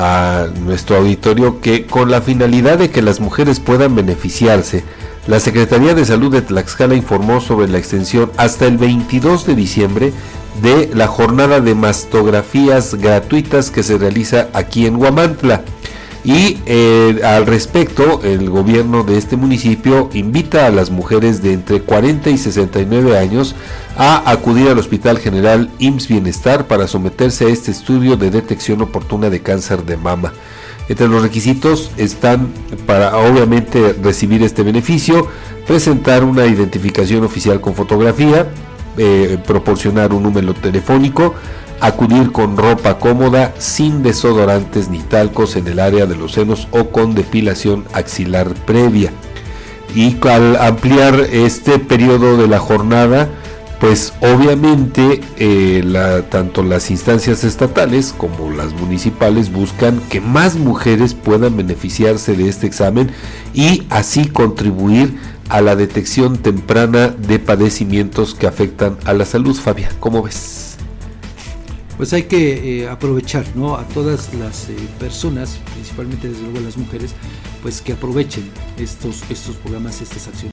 a nuestro auditorio que con la finalidad de que las mujeres puedan beneficiarse, la Secretaría de Salud de Tlaxcala informó sobre la extensión hasta el 22 de diciembre de la jornada de mastografías gratuitas que se realiza aquí en Huamantla. Y eh, al respecto, el gobierno de este municipio invita a las mujeres de entre 40 y 69 años a acudir al Hospital General IMSS Bienestar para someterse a este estudio de detección oportuna de cáncer de mama. Entre los requisitos están para obviamente recibir este beneficio, presentar una identificación oficial con fotografía, eh, proporcionar un número telefónico, acudir con ropa cómoda, sin desodorantes ni talcos en el área de los senos o con depilación axilar previa. Y al ampliar este periodo de la jornada, pues obviamente eh, tanto las instancias estatales como las municipales buscan que más mujeres puedan beneficiarse de este examen y así contribuir a la detección temprana de padecimientos que afectan a la salud. Fabián, ¿cómo ves? Pues hay que eh, aprovechar ¿no? a todas las eh, personas, principalmente desde luego las mujeres, pues que aprovechen estos, estos programas, estas acciones.